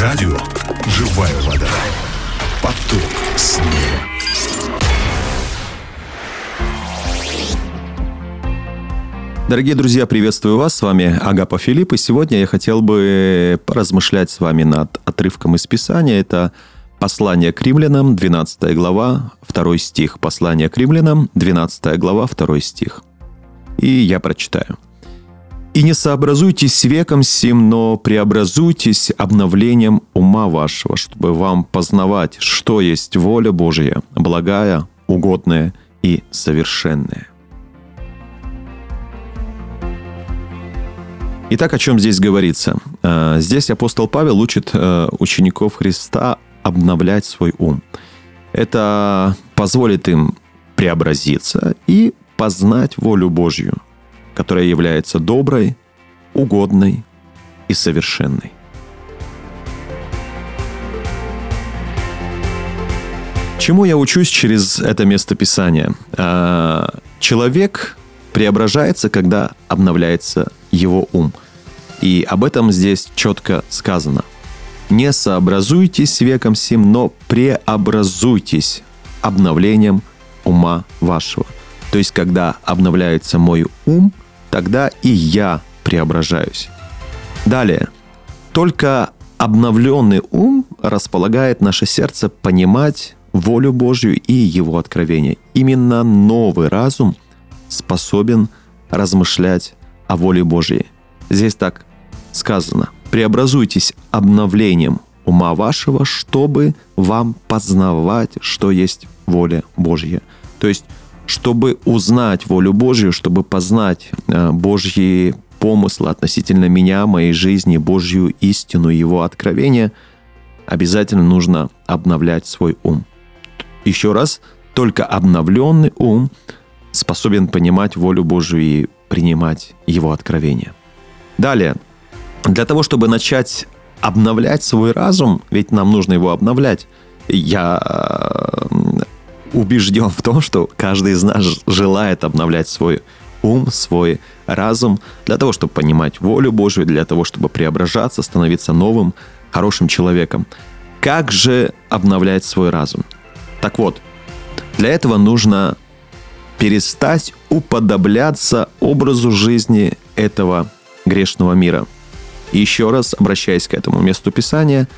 Радио «Живая вода». Поток снега. Дорогие друзья, приветствую вас. С вами Агапа Филипп. И сегодня я хотел бы поразмышлять с вами над отрывком из Писания. Это послание к римлянам, 12 глава, 2 стих. Послание к римлянам, 12 глава, 2 стих. И я прочитаю. «И не сообразуйтесь с веком сим, но преобразуйтесь обновлением ума вашего, чтобы вам познавать, что есть воля Божия, благая, угодная и совершенная». Итак, о чем здесь говорится? Э, здесь апостол Павел учит э, учеников Христа обновлять свой ум. Это позволит им преобразиться и познать волю Божью, которая является доброй, угодной и совершенной. Чему я учусь через это место Писания? Э, человек преображается, когда обновляется его ум. И об этом здесь четко сказано. Не сообразуйтесь веком сим, но преобразуйтесь обновлением ума вашего. То есть, когда обновляется мой ум, тогда и я преображаюсь. Далее. Только обновленный ум располагает наше сердце понимать волю Божью и его откровение. Именно новый разум способен размышлять о воле Божьей. Здесь так сказано. Преобразуйтесь обновлением ума вашего, чтобы вам познавать, что есть воля Божья. То есть, чтобы узнать волю Божью, чтобы познать э, Божьи помыслы относительно меня, моей жизни, Божью истину, Его откровение, обязательно нужно обновлять свой ум. Еще раз, только обновленный ум способен понимать волю Божью и принимать Его откровение. Далее, для того, чтобы начать обновлять свой разум, ведь нам нужно его обновлять, я э, убежден в том, что каждый из нас желает обновлять свой ум, свой разум для того, чтобы понимать волю Божию, для того, чтобы преображаться, становиться новым, хорошим человеком. Как же обновлять свой разум? Так вот, для этого нужно перестать уподобляться образу жизни этого грешного мира. И еще раз, обращаясь к этому месту Писания,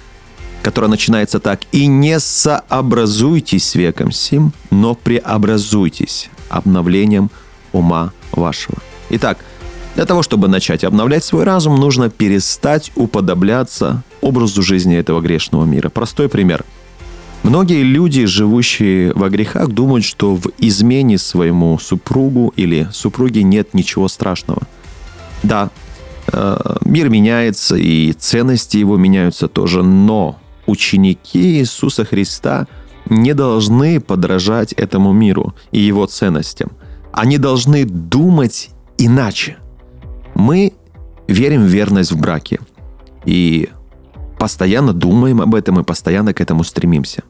которое начинается так, «И не сообразуйтесь с веком сим, но преобразуйтесь обновлением ума вашего». Итак, для того, чтобы начать обновлять свой разум, нужно перестать уподобляться образу жизни этого грешного мира. Простой пример. Многие люди, живущие во грехах, думают, что в измене своему супругу или супруге нет ничего страшного. Да, Э, мир меняется, и ценности его меняются тоже, но ученики Иисуса Христа не должны подражать этому миру и его ценностям. Они должны думать иначе. Мы верим в верность в браке и постоянно думаем об этом и постоянно к этому стремимся.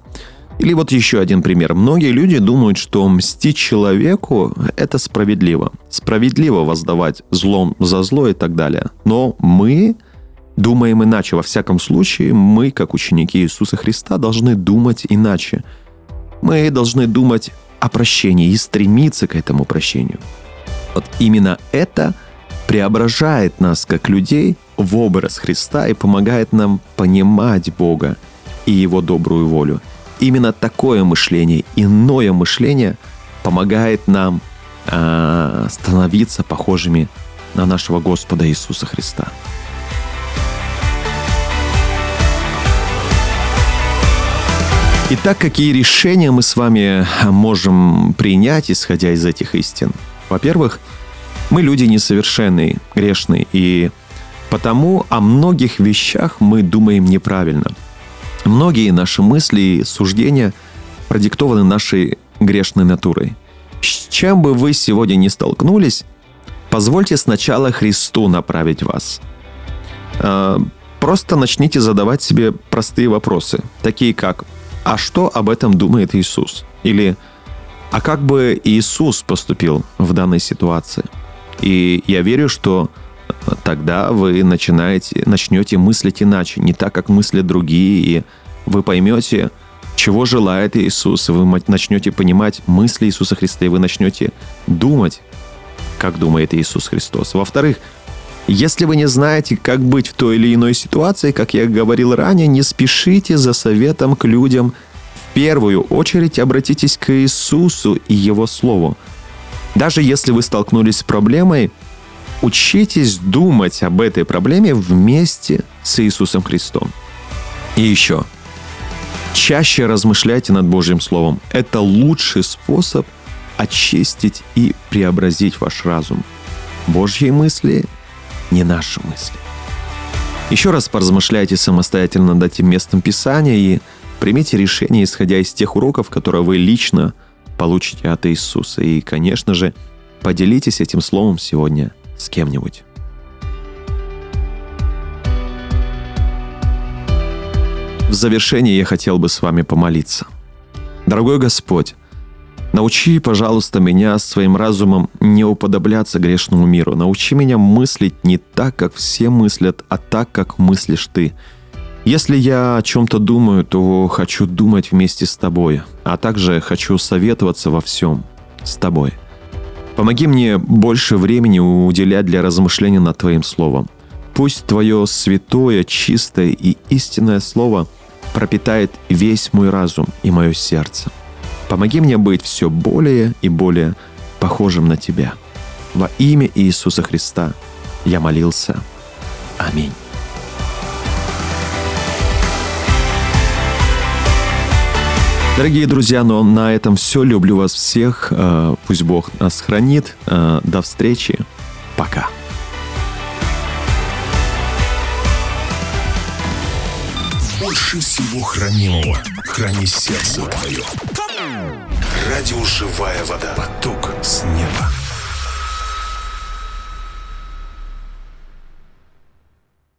Или вот еще один пример. Многие люди думают, что мстить человеку – это справедливо. Справедливо воздавать злом за зло и так далее. Но мы думаем иначе. Во всяком случае, мы, как ученики Иисуса Христа, должны думать иначе. Мы должны думать о прощении и стремиться к этому прощению. Вот именно это преображает нас как людей в образ Христа и помогает нам понимать Бога и Его добрую волю – именно такое мышление, иное мышление помогает нам э, становиться похожими на нашего Господа Иисуса Христа. Итак, какие решения мы с вами можем принять, исходя из этих истин? Во-первых, мы люди несовершенные, грешные, и потому о многих вещах мы думаем неправильно – Многие наши мысли и суждения продиктованы нашей грешной натурой. С чем бы вы сегодня не столкнулись, позвольте сначала Христу направить вас. А, просто начните задавать себе простые вопросы, такие как «А что об этом думает Иисус?» или «А как бы Иисус поступил в данной ситуации?» И я верю, что тогда вы начинаете, начнете мыслить иначе, не так, как мыслят другие, и вы поймете, чего желает Иисус, вы начнете понимать мысли Иисуса Христа, и вы начнете думать, как думает Иисус Христос. Во-вторых, если вы не знаете, как быть в той или иной ситуации, как я говорил ранее, не спешите за советом к людям. В первую очередь обратитесь к Иисусу и Его Слову. Даже если вы столкнулись с проблемой, учитесь думать об этой проблеме вместе с Иисусом Христом. И еще, чаще размышляйте над Божьим Словом. Это лучший способ очистить и преобразить ваш разум. Божьи мысли не наши мысли. Еще раз поразмышляйте самостоятельно над этим местом Писания и примите решение, исходя из тех уроков, которые вы лично получите от Иисуса. И, конечно же, поделитесь этим словом сегодня с кем-нибудь. В завершение я хотел бы с вами помолиться. Дорогой Господь, Научи, пожалуйста, меня своим разумом не уподобляться грешному миру. Научи меня мыслить не так, как все мыслят, а так, как мыслишь ты. Если я о чем-то думаю, то хочу думать вместе с тобой, а также хочу советоваться во всем с тобой. Помоги мне больше времени уделять для размышления над Твоим Словом. Пусть Твое святое, чистое и истинное Слово пропитает весь мой разум и мое сердце – Помоги мне быть все более и более похожим на Тебя. Во имя Иисуса Христа я молился. Аминь. Дорогие друзья, ну, на этом все. Люблю вас всех. Э, пусть Бог нас хранит. Э, до встречи. Пока. Больше всего хранимого храни сердце твое. Радио «Живая вода». Поток с неба.